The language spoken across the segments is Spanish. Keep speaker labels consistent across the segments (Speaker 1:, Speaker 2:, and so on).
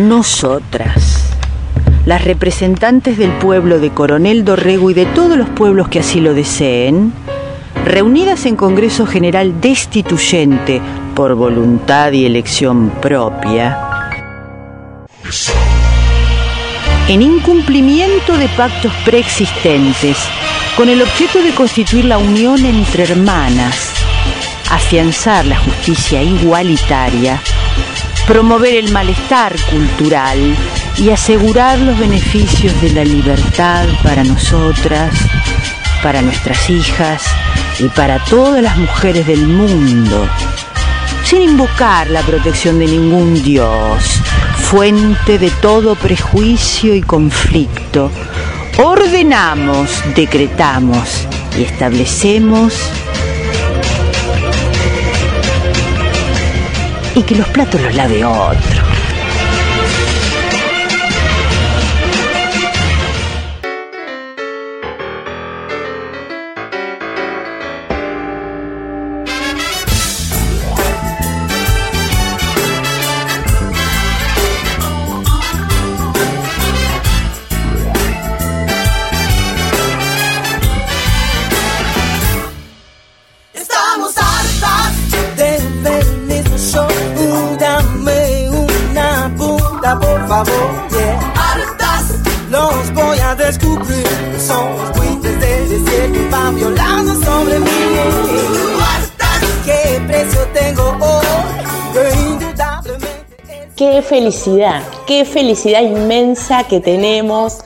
Speaker 1: Nosotras, las representantes del pueblo de Coronel Dorrego y de todos los pueblos que así lo deseen, reunidas en Congreso General Destituyente por voluntad y elección propia, en incumplimiento de pactos preexistentes, con el objeto de constituir la unión entre hermanas, afianzar la justicia igualitaria, promover el malestar cultural y asegurar los beneficios de la libertad para nosotras, para nuestras hijas y para todas las mujeres del mundo, sin invocar la protección de ningún Dios, fuente de todo prejuicio y conflicto, ordenamos, decretamos y establecemos y que los platos los lave otro.
Speaker 2: Felicidad, qué felicidad inmensa que tenemos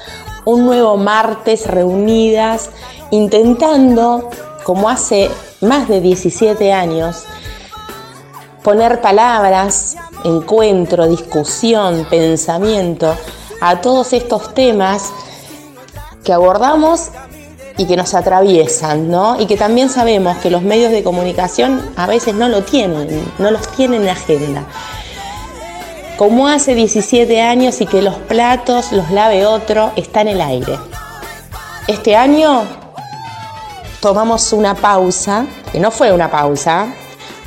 Speaker 2: un nuevo martes reunidas intentando, como hace más de 17 años, poner palabras, encuentro, discusión, pensamiento a todos estos temas que abordamos y que nos atraviesan, ¿no? Y que también sabemos que los medios de comunicación a veces no lo tienen, no los tienen en agenda como hace 17 años y que los platos los lave otro, está en el aire. Este año tomamos una pausa, que no fue una pausa,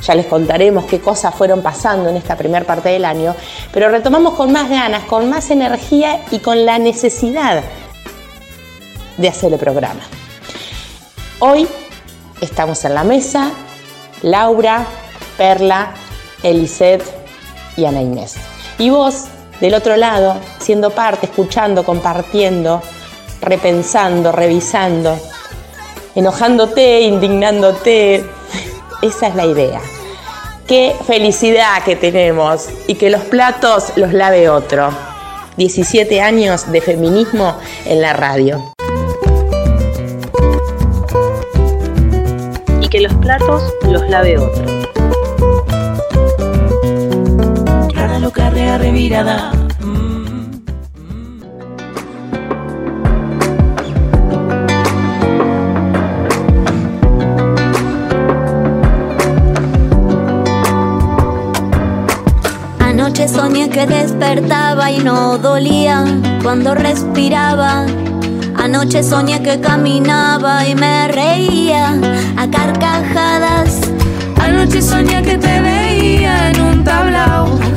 Speaker 2: ya les contaremos qué cosas fueron pasando en esta primera parte del año, pero retomamos con más ganas, con más energía y con la necesidad de hacer el programa. Hoy estamos en la mesa, Laura, Perla, Elisette y Ana Inés. Y vos, del otro lado, siendo parte, escuchando, compartiendo, repensando, revisando, enojándote, indignándote. Esa es la idea. Qué felicidad que tenemos y que los platos los lave otro. 17 años de feminismo en la radio.
Speaker 3: Y que los platos los lave otro. Revirada.
Speaker 4: Anoche soñé que despertaba y no dolía cuando respiraba. Anoche soñé que caminaba y me reía a carcajadas.
Speaker 5: Anoche soñé que te veía en un tablao.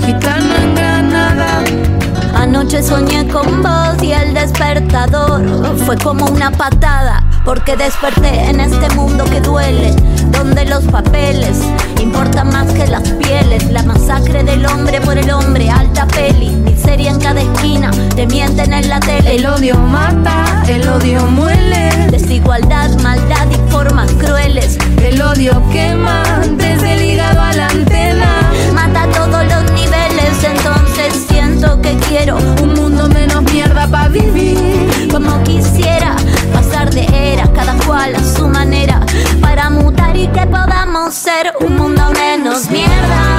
Speaker 4: Anoche soñé con vos y el despertador fue como una patada. Porque desperté en este mundo que duele, donde los papeles importan más que las pieles. La masacre del hombre por el hombre, alta peli, miseria en cada esquina, te mienten en la tele.
Speaker 5: El odio mata, el odio muele.
Speaker 4: Desigualdad, maldad y formas crueles.
Speaker 5: El odio quema desde el hígado a
Speaker 4: quiero
Speaker 5: un mundo menos mierda para vivir.
Speaker 4: Como quisiera pasar de era, cada cual a su manera, para mutar y que podamos ser un mundo menos mierda.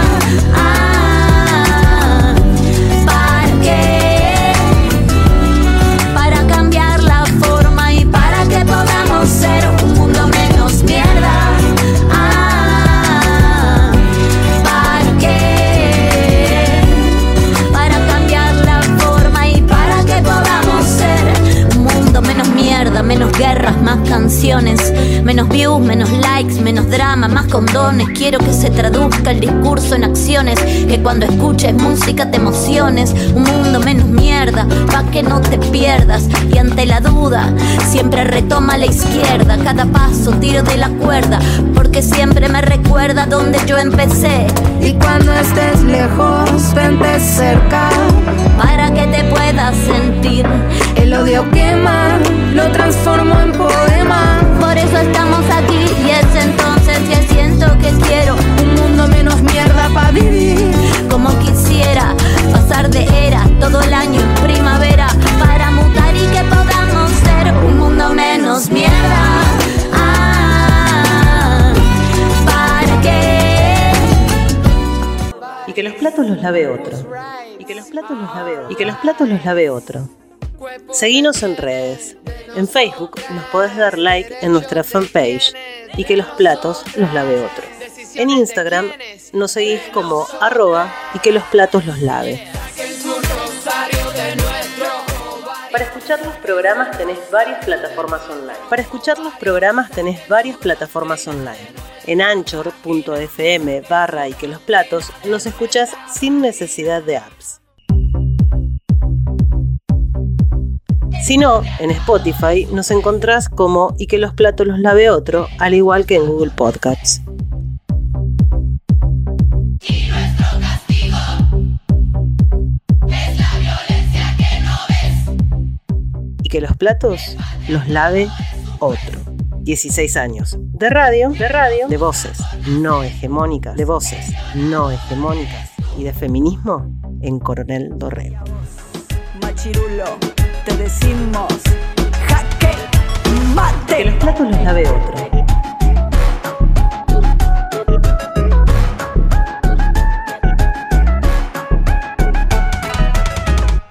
Speaker 4: Menos views, menos likes, menos drama, más condones. Quiero que se traduzca el discurso en acciones. Que cuando escuches música te emociones. Un mundo menos mierda, pa' que no te pierdas. Y ante la duda, siempre retoma a la izquierda. Cada paso tiro de la cuerda, porque siempre me recuerda donde yo empecé.
Speaker 5: Y cuando estés lejos, vente cerca.
Speaker 4: Para que te puedas sentir.
Speaker 5: El odio quema, lo transformo en poema.
Speaker 4: Por eso estamos aquí y es entonces que siento que quiero
Speaker 5: Un mundo menos mierda para vivir.
Speaker 4: como quisiera pasar de era todo el año en primavera para mutar y que podamos ser un mundo menos mierda. Ah, ¿Para qué?
Speaker 3: Y que los platos los lave otro. Y que los platos los lave otro. Y que los platos los lave otro. Seguinos en redes. En Facebook nos podés dar like en nuestra fanpage y que los platos los lave otro. En Instagram nos seguís como arroba y que los platos los lave. Para escuchar los programas tenés varias plataformas online. Para escuchar los programas tenés varias plataformas online. En anchor.fm barra y que los platos nos escuchas sin necesidad de apps. Si no, en Spotify nos encontrás como y que los platos los lave otro, al igual que en Google Podcasts. Y que los platos los lave otro. 16 años. De radio, de radio, de voces no hegemónicas, de voces no hegemónicas y de feminismo en Coronel Dorrego.
Speaker 6: Machirulo, te decimos jaque
Speaker 3: Que
Speaker 6: mate.
Speaker 3: los platos los lave otro.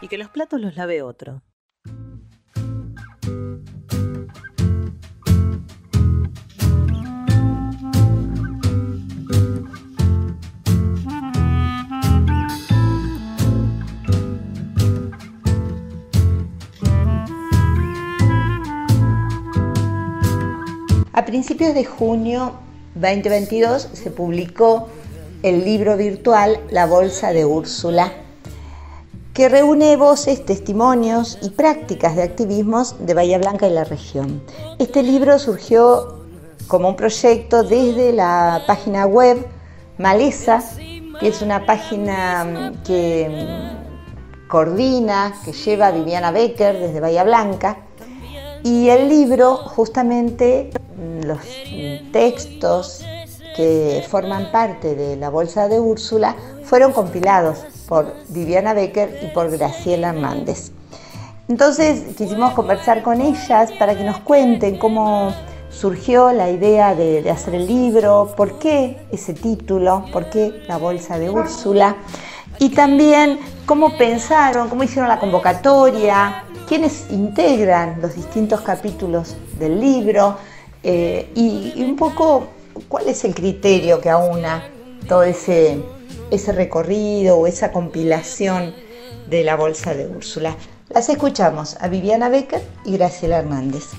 Speaker 3: Y que los platos los lave otro.
Speaker 7: Principios de junio 2022 se publicó el libro virtual La Bolsa de Úrsula, que reúne voces, testimonios y prácticas de activismos de Bahía Blanca y la región. Este libro surgió como un proyecto desde la página web Maleza, que es una página mm, que mm, coordina, que lleva Viviana Becker desde Bahía Blanca. Y el libro, justamente, mm, los textos que forman parte de la Bolsa de Úrsula fueron compilados por Viviana Becker y por Graciela Hernández. Entonces quisimos conversar con ellas para que nos cuenten cómo surgió la idea de, de hacer el libro, por qué ese título, por qué la Bolsa de Úrsula y también cómo pensaron, cómo hicieron la convocatoria, quiénes integran los distintos capítulos del libro eh, y, y un poco cuál es el criterio que aúna todo ese, ese recorrido o esa compilación de la Bolsa de Úrsula. Las escuchamos a Viviana Becker y Graciela Hernández.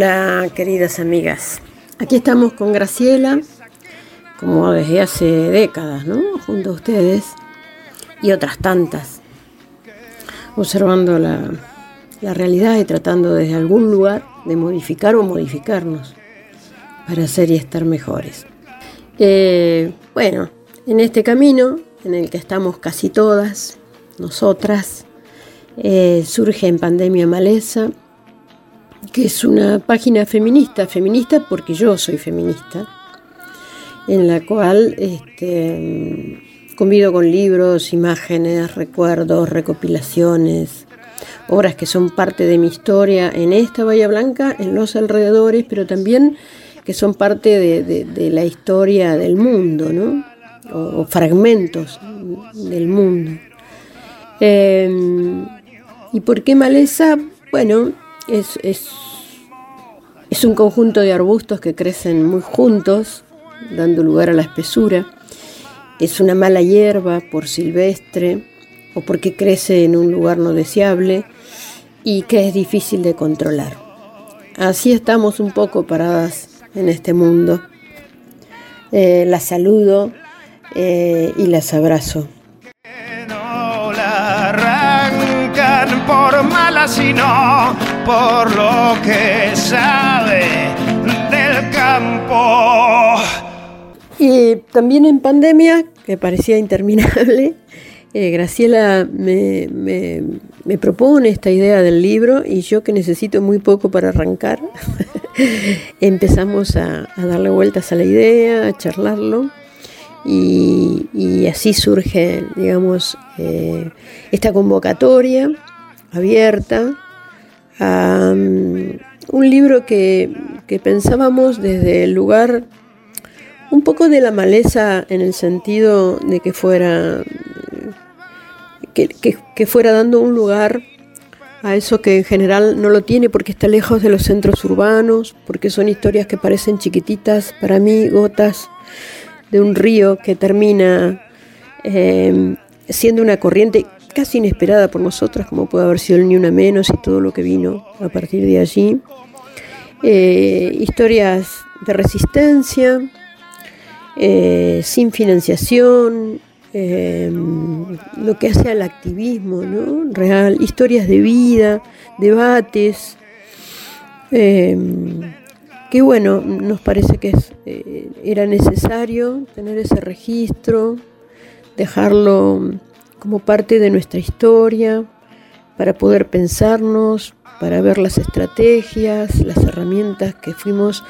Speaker 8: Hola queridas amigas, aquí estamos con Graciela, como desde hace décadas, ¿no? Junto a ustedes, y otras tantas, observando la, realidad y tratando desde algún lugar de modificar o modificarnos para ser y estar mejores. Eh, bueno, en este camino en el que estamos casi todas, nosotras, eh, surge en Pandemia Maleza, que es una página feminista, feminista porque yo soy feminista, en la cual este, convido con libros, imágenes, recuerdos, recopilaciones, obras que son parte de mi historia en esta Bahía Blanca, en los alrededores, pero también que son parte de, la historia del mundo, ¿no? o, fragmentos del mundo. Em, ¿Y por qué maleza? Bueno, es, es, un conjunto de arbustos que crecen muy juntos, dando lugar a la espesura. Es una mala hierba por silvestre o porque crece en un lugar no deseable y que es difícil de controlar. Así estamos un poco paradas en este mundo. Eh, las saludo eh, y las abrazo.
Speaker 9: No la arrancan por sino por lo que sabe del campo.
Speaker 8: Y también en pandemia, que parecía interminable, eh, Graciela me, me, propone esta idea del libro y yo que necesito muy poco para arrancar, empezamos a, darle vueltas a la idea, a charlarlo y, así surge, digamos, eh, esta convocatoria abierta um, un libro que, pensábamos desde el lugar un poco de la maleza en el sentido de que fuera que, que, fuera dando un lugar a eso que en general no lo tiene porque está lejos de los centros urbanos, porque son historias que parecen chiquititas, para mí gotas de un río que termina eh, siendo una corriente casi inesperada por nosotras, como puede haber sido el Ni Una Menos y todo lo que vino a partir de allí. Eh, historias de resistencia, eh, sin financiación, lo que hace al activismo ¿no? real, historias de vida, debates que bueno, nos parece que eh, era necesario tener ese registro, dejarlo como parte de nuestra historia, para poder pensarnos, para ver las estrategias, las herramientas que fuimos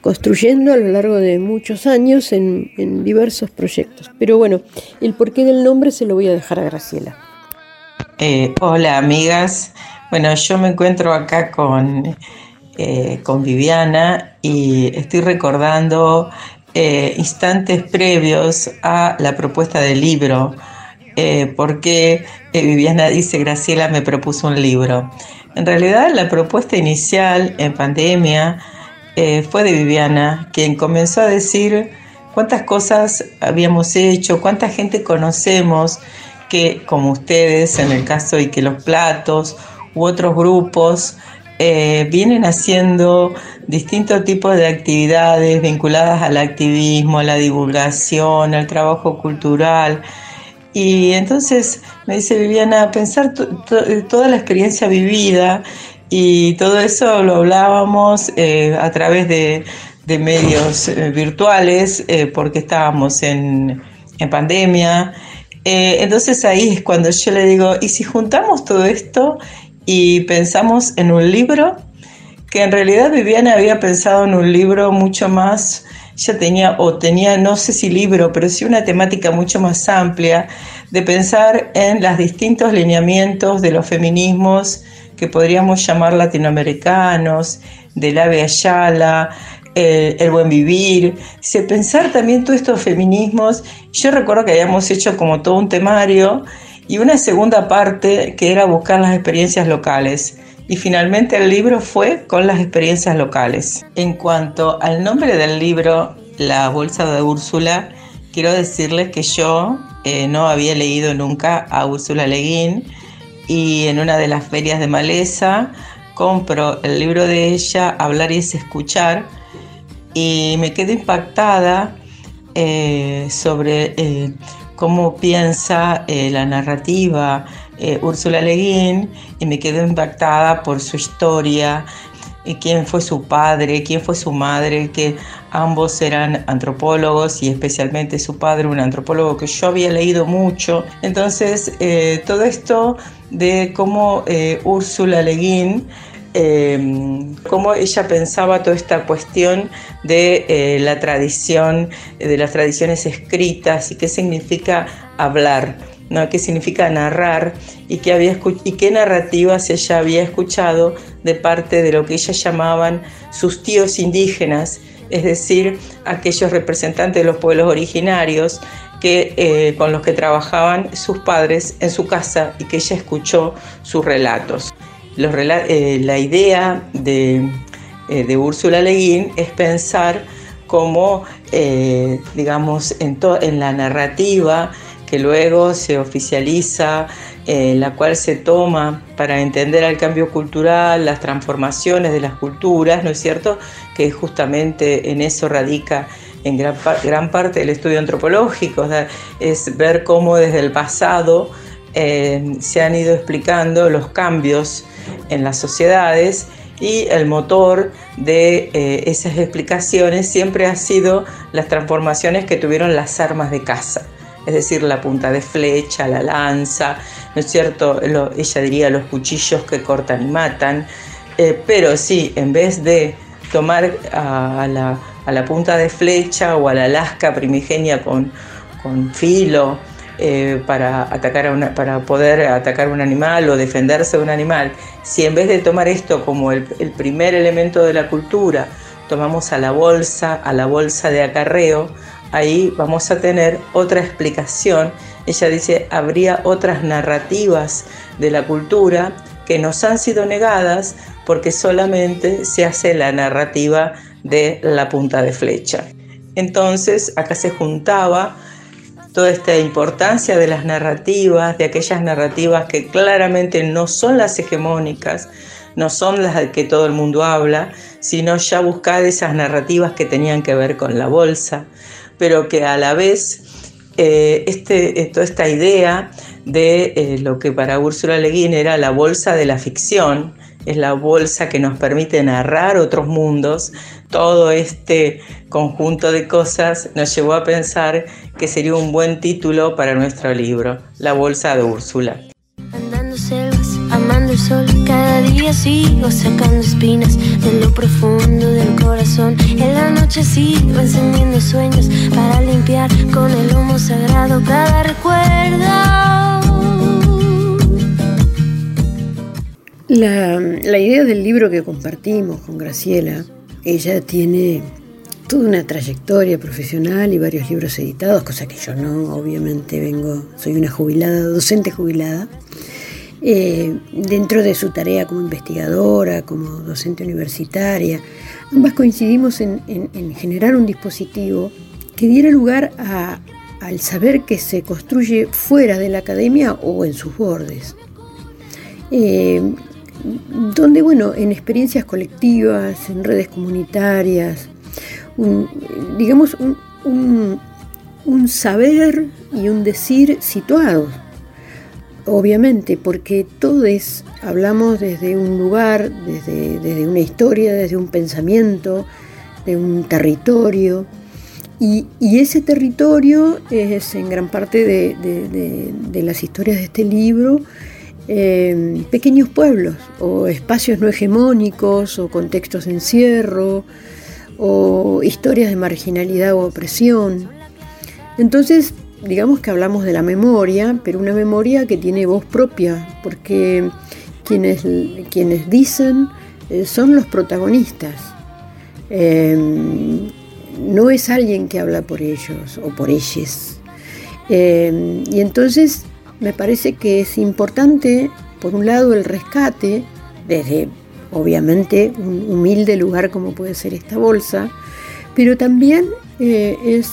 Speaker 8: construyendo a lo largo de muchos años en, diversos proyectos. Pero bueno, el porqué del nombre se lo voy a dejar a Graciela.
Speaker 10: Eh, hola amigas, bueno, yo me encuentro acá con eh, con Viviana y estoy recordando eh, instantes previos a la propuesta del libro, eh, porque Viviana dice, Graciela me propuso un libro. En realidad la propuesta inicial en pandemia fue de Viviana, quien comenzó a decir cuántas cosas habíamos hecho, cuánta gente conocemos que, como ustedes, en el caso de que los platos u otros grupos, eh, vienen haciendo distintos tipos de actividades vinculadas al activismo, a la divulgación, al trabajo cultural. Y entonces me dice Viviana, pensar toda la experiencia vivida y todo eso lo hablábamos eh, a través de, medios eh, virtuales porque estábamos en, en pandemia. entonces ahí es cuando yo le digo, ¿y si juntamos todo esto y pensamos en un libro que en realidad Viviana había pensado en un libro mucho más, ya tenía, o tenía, no sé si libro, pero sí una temática mucho más amplia, de pensar en los distintos lineamientos de los feminismos que podríamos llamar latinoamericanos, del Ave Ayala, el buen vivir, se pensar también todos estos feminismos. Yo recuerdo que habíamos hecho como todo un temario y una segunda parte que era buscar las experiencias locales. Y finalmente el libro fue con las experiencias locales. En cuanto al nombre del libro, La Bolsa de Úrsula, quiero decirles que yo eh, no había leído nunca a Úrsula Leguín y en una de las ferias de Maleza compro el libro de ella, Hablar y es escuchar, y me quedé impactada eh, sobre eh, cómo piensa la narrativa eh, Úrsula Le Guin y me quedo impactada por su historia, y quién fue su padre, quién fue su madre, que ambos eran antropólogos y especialmente su padre, un antropólogo que yo había leído mucho. Entonces, eh, todo esto de cómo Úrsula Le Guin eh, cómo ella pensaba toda esta cuestión de eh, la tradición, de las tradiciones escritas y qué significa hablar, ¿no? qué significa narrar y qué, había y qué narrativas ella había escuchado de parte de lo que ella llamaban sus tíos indígenas, es decir, aquellos representantes de los pueblos originarios que, eh, con los que trabajaban sus padres en su casa y que ella escuchó sus relatos. Eh, la idea de, eh, de Úrsula Le Guin es pensar como, digamos, en, en, la narrativa que luego se oficializa, la cual se toma para entender el cambio cultural, las transformaciones de las culturas, ¿no es cierto? Que justamente en eso radica en gran, parte del estudio antropológico, es ver cómo desde el pasado se han ido explicando los cambios en las sociedades y el motor de eh, esas explicaciones siempre ha sido las transformaciones que tuvieron las armas de caza, es decir, la punta de flecha, la lanza, ¿no es cierto? ella diría los cuchillos que cortan y matan, eh, pero sí, en vez de tomar a, la, punta de flecha o a la lasca primigenia con, con filo, eh, para, atacar a para poder atacar un animal o defenderse de un animal, si en vez de tomar esto como el, primer elemento de la cultura, tomamos a la bolsa, a la bolsa de acarreo, ahí vamos a tener otra explicación. Ella dice, habría otras narrativas de la cultura que nos han sido negadas porque solamente se hace la narrativa de la punta de flecha. Entonces acá se juntaba toda esta importancia de las narrativas, de aquellas narrativas que claramente no son las hegemónicas, no son las que todo el mundo habla, sino ya buscar esas narrativas que tenían que ver con la bolsa, pero que a la vez eh, este, eh, toda esta idea de eh, lo que para Úrsula Le Guin era la bolsa de la ficción, es la bolsa que nos permite narrar otros mundos. Todo este conjunto de cosas nos llevó a pensar que sería un buen título para nuestro libro, La Bolsa de Úrsula.
Speaker 11: Andando selvas, amando el sol, día sigo sacando espinas de lo profundo del corazón. En la noche sigo encendiendo sueños para limpiar con el humo sagrado cada recuerdo.
Speaker 8: La, la, idea del libro que compartimos con Graciela, ella tiene toda una trayectoria profesional y varios libros editados, cosa que yo no, obviamente vengo, soy una jubilada, docente jubilada. Eh, dentro de su tarea como investigadora, como docente universitaria, ambas coincidimos en, generar un dispositivo que diera lugar al saber que se construye fuera de la academia o en sus bordes. Eh, donde, bueno, en experiencias colectivas, en redes comunitarias, digamos, un, saber y un decir situados, obviamente, porque todos hablamos desde un lugar, desde, una historia, desde un pensamiento, de un territorio, y, ese territorio es en gran parte de las historias de este libro, pequeños pueblos o espacios no hegemónicos o contextos de encierro o historias de marginalidad o opresión. Entonces, digamos que hablamos de la memoria, pero una memoria que tiene voz propia, porque quienes, quienes dicen eh, son los protagonistas. Em, no es alguien que habla por ellos o por ellas. Em, y entonces me parece que es importante, por un lado, el rescate, desde obviamente un humilde lugar como puede ser esta bolsa, pero también eh, es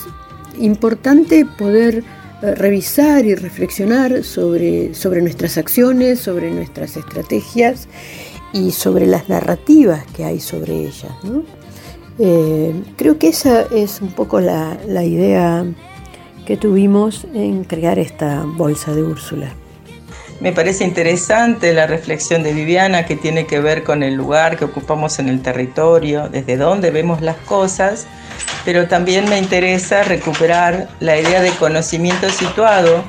Speaker 8: importante poder eh, revisar y reflexionar sobre, sobre nuestras acciones, sobre nuestras estrategias y sobre las narrativas que hay sobre ellas. Eh, creo que esa es un poco la, la idea que tuvimos en crear esta bolsa de Úrsula.
Speaker 10: Me parece interesante la reflexión de Viviana que tiene que ver con el lugar que ocupamos en el territorio, desde dónde vemos las cosas, pero también me interesa recuperar la idea de conocimiento situado,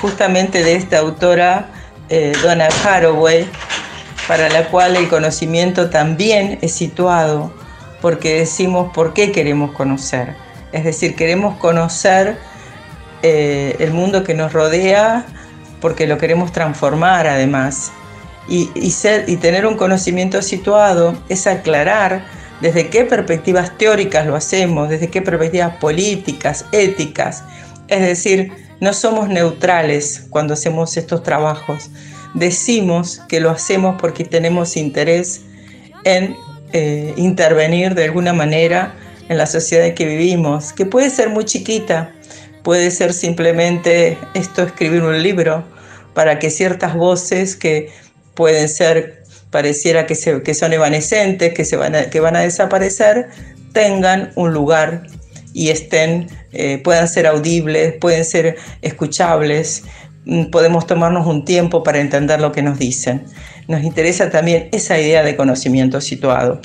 Speaker 10: justamente de esta autora eh, Donna Haraway, para la cual el conocimiento también es situado, porque decimos por qué queremos conocer. Es decir, queremos conocer eh, el mundo que nos rodea porque lo queremos transformar además. Y, tener un conocimiento situado es aclarar desde qué perspectivas teóricas lo hacemos, desde qué perspectivas políticas, éticas. Es decir, no somos neutrales cuando hacemos estos trabajos. Decimos que lo hacemos porque tenemos interés en eh, intervenir de alguna manera en la sociedad en que vivimos, que puede ser muy chiquita, puede ser simplemente esto, escribir un libro, para que ciertas voces que pueden ser, pareciera que, que son evanescentes, que, se van a, que van a desaparecer, tengan un lugar y estén, eh, puedan ser audibles, pueden ser escuchables, mm, podemos tomarnos un tiempo para entender lo que nos dicen. Nos interesa también esa idea de conocimiento situado.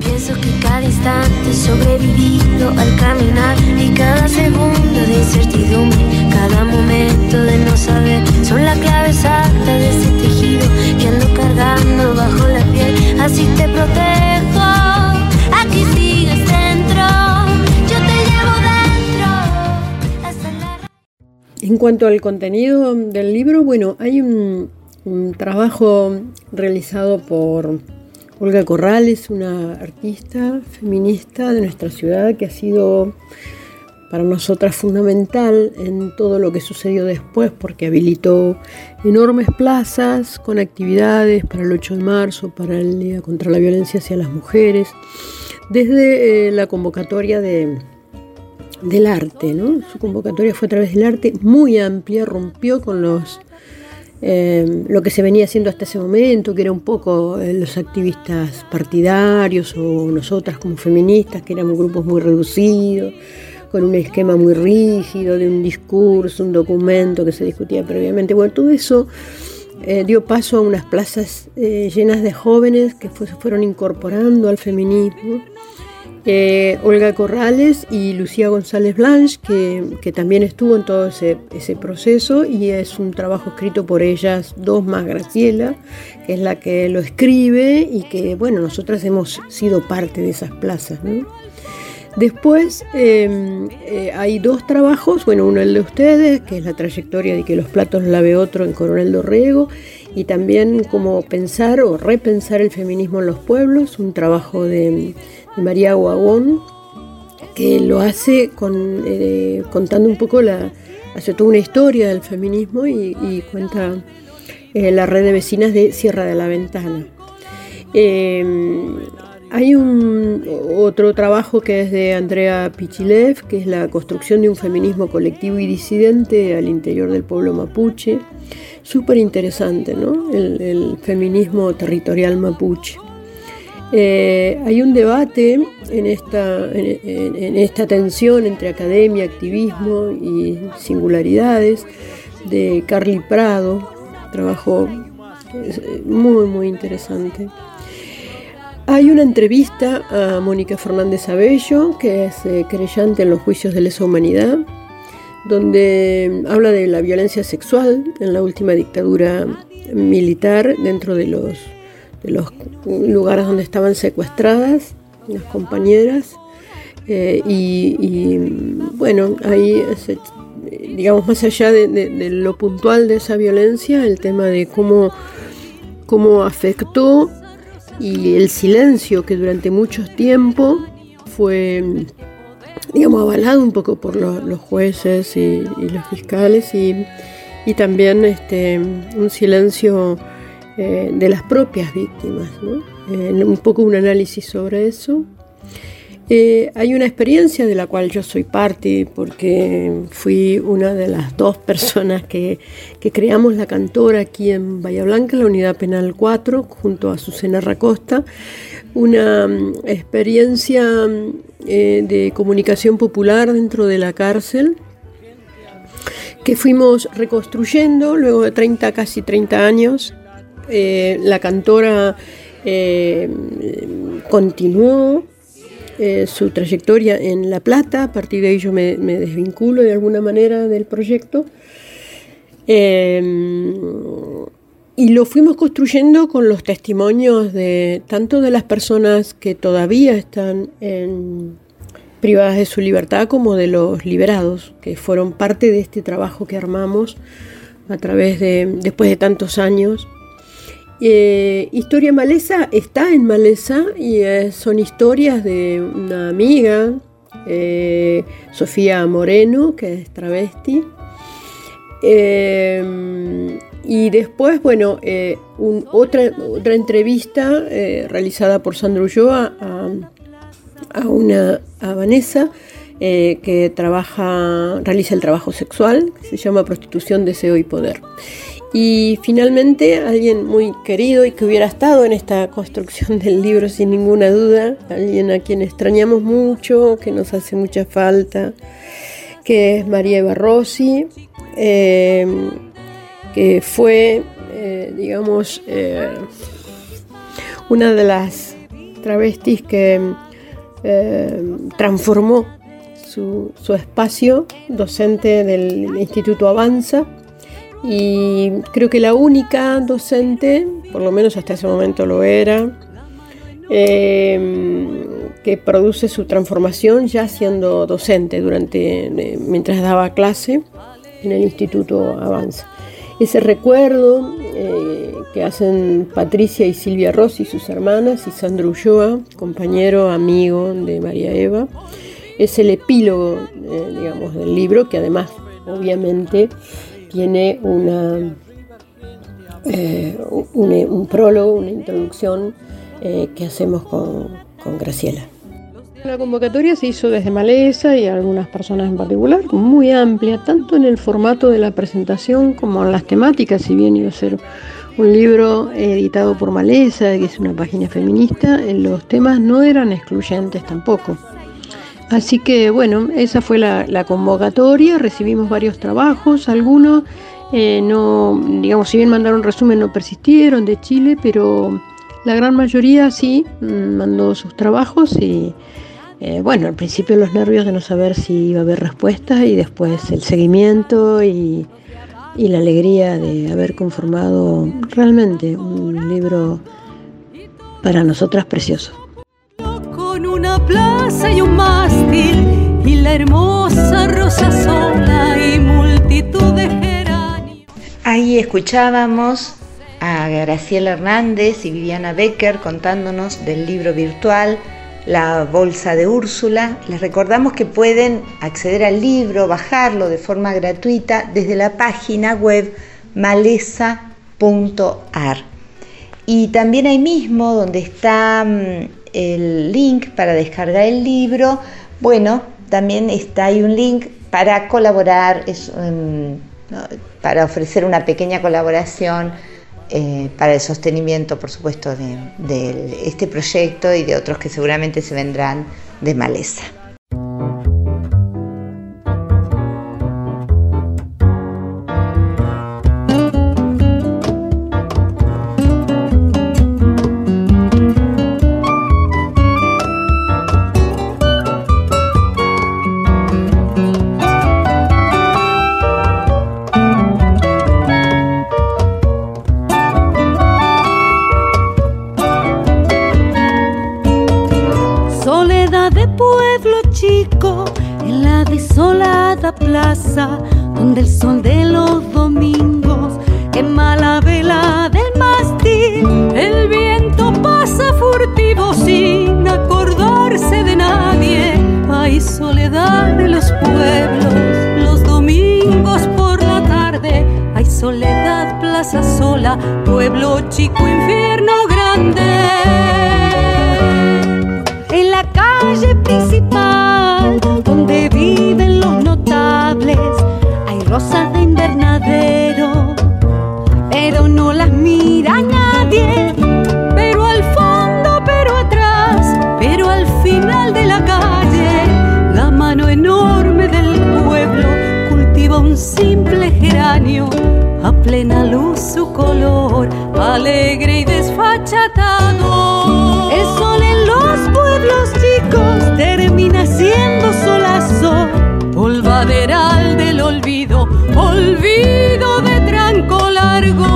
Speaker 11: Pienso que cada instante sobrevivido al caminar y cada segundo de incertidumbre, cada momento de no saber, son la clave exacta de ese tejido
Speaker 8: En cuanto al contenido del libro, bueno, hay un, un trabajo realizado por Olga Corrales, una artista feminista de nuestra ciudad que ha sido para nosotras fundamental en todo lo que sucedió después porque habilitó enormes plazas con actividades para el 8 de marzo, para el Día contra la Violencia hacia las Mujeres, desde eh, la convocatoria de, del arte. ¿no? Su convocatoria fue a través del arte muy amplia, rompió con los Em, lo que se venía haciendo hasta ese momento, que era un poco eh, los activistas partidarios o nosotras como feministas, que éramos grupos muy reducidos, con un esquema muy rígido de un discurso, un documento que se discutía previamente. Bueno, todo eso eh, dio paso a unas plazas eh, llenas de jóvenes que se fueron incorporando al feminismo eh, Olga Corrales y Lucía González Blanche, que, también estuvo en todo ese, proceso y es un trabajo escrito por ellas dos más Graciela, que es la que lo escribe y que, bueno, nosotras hemos sido parte de esas plazas. Después em, eh, hay dos trabajos, bueno, uno el de ustedes, que es la trayectoria de que los platos lave otro en Coronel Dorrego, y también cómo pensar o repensar el feminismo en los pueblos, un trabajo de María Guagón, que lo hace con, eh, contando un poco la, hace toda una historia del feminismo y, cuenta eh, la red de vecinas de Sierra de la Ventana. Hay un otro trabajo que es de Andrea Pichilev, que es la construcción de un feminismo colectivo y disidente al interior del pueblo mapuche. Súper interesante, ¿no? el feminismo territorial mapuche. Eh, hay un debate en esta, en, esta tensión entre academia, activismo y singularidades de Carly Prado, trabajo eh, muy, muy interesante. Hay una entrevista a Mónica Fernández Abello, que es eh, creyente en los juicios de lesa humanidad, donde habla de la violencia sexual en la última dictadura militar dentro de los de los lugares donde estaban secuestradas las compañeras. Eh, y, bueno, ahí, digamos, más allá de, lo puntual de esa violencia, el tema de cómo, cómo afectó y el silencio que durante mucho tiempo fue, digamos, avalado un poco por los jueces y, los fiscales y, y también este, un silencio eh, de las propias víctimas. Eh, un poco un análisis sobre eso. Eh, hay una experiencia de la cual yo soy parte porque fui una de las dos personas que, creamos la cantora aquí en Bahía Blanca, la unidad penal 4, junto a Susana Racosta. Una mm, experiencia eh, de comunicación popular dentro de la cárcel que fuimos reconstruyendo luego de 30, casi 30 años. Eh, la cantora eh, su trayectoria en La Plata, a partir de ahí yo me, desvinculo de alguna manera del proyecto. Y lo fuimos construyendo con los testimonios de tanto de las personas que todavía están privadas de su libertad como de los liberados, que fueron parte de este trabajo que armamos a través de, después de tantos años. Eh, Historia Maleza está en Maleza y son historias de una amiga, eh, Sofía Moreno, que es travesti. Eh, y después, bueno, eh, otra, otra entrevista eh, realizada por Sandro Ulloa a, una, a Vanessa, eh, que trabaja, realiza el trabajo sexual, se llama Prostitución, Deseo y Poder. Y finalmente, alguien muy querido y que hubiera estado en esta construcción del libro sin ninguna duda, alguien a quien extrañamos mucho, que nos hace mucha falta, que es María Eva Rossi que fue, eh, digamos, eh, una de las travestis que eh, transformó su, espacio docente del Instituto Avanza y creo que la única docente, por lo menos hasta ese momento lo era, que produce su transformación ya siendo docente durante mientras daba clase en el Instituto Avanza. Ese recuerdo eh, que hacen Patricia y Silvia Rossi, sus hermanas, y Sandro Ulloa, compañero, amigo de María Eva, es el epílogo, eh, digamos, del libro, que además, obviamente, tiene una, eh, un, prólogo, una introducción que hacemos con, con Graciela. La convocatoria se hizo desde Maleza y algunas personas en particular, muy amplia, tanto en el formato de la presentación como en las temáticas, si bien iba a ser un libro editado por Maleza, que es una página feminista, los temas no eran excluyentes tampoco. Así que bueno, esa fue la, convocatoria, recibimos varios trabajos, algunos eh, no, digamos, si bien mandaron resumen no persistieron de Chile, pero la gran mayoría sí mm, mandó sus trabajos y eh, bueno, al principio los nervios de no saber si iba a haber respuesta y después el seguimiento y, la alegría de haber conformado realmente un libro para nosotras precioso.
Speaker 12: Una plaza y un mástil y la hermosa rosa y multitud de geranios.
Speaker 7: Ahí escuchábamos a Graciela Hernández y Viviana Becker contándonos del libro virtual la bolsa de Úrsula. Les recordamos que pueden acceder al libro, bajarlo de forma gratuita desde la página web maleza.ar. Y también ahí mismo, donde está mm, el link para descargar el libro, bueno, también está ahí un link para colaborar, mm, para ofrecer una pequeña colaboración eh, para el sostenimiento, por supuesto, de este proyecto y de otros que seguramente se vendrán de maleza.
Speaker 12: municipal donde viven los notables. Hay rosas de invernadero, pero no las mira nadie. Pero al fondo, pero atrás, pero al final de la calle, la mano enorme del pueblo cultiva un simple geranio a plena luz su color alegre polvaderal del olvido, olvido de tranco largo.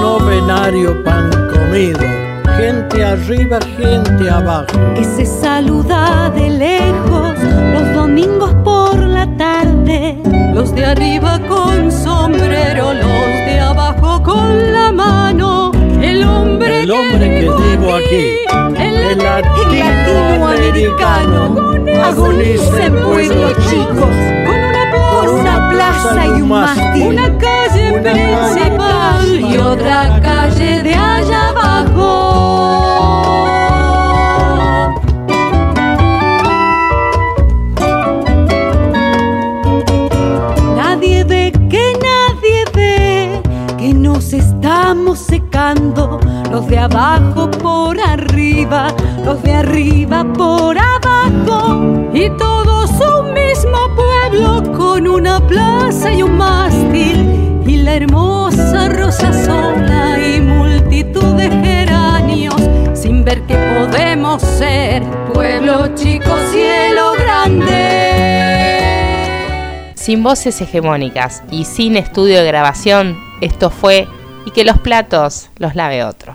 Speaker 13: Novenario pan comido, gente arriba, gente abajo.
Speaker 12: Que se saluda de lejos los domingos por la tarde, los de arriba con sombrero, los de abajo con la mano. El hombre,
Speaker 13: El hombre que vivo aquí, el latinoamericano,
Speaker 12: agoniza en pueblos chicos, y un mástil, una calle principal y otra calle de allá abajo. Nadie ve que nadie ve que nos estamos secando, los de abajo por arriba, los de arriba por abajo, y mismo pueblo con una plaza y un mástil, y la hermosa rosa sola y multitud de geranios, sin ver que podemos ser pueblo chico, cielo grande.
Speaker 14: Sin voces hegemónicas y sin estudio de grabación, esto fue y que los platos los lave otro.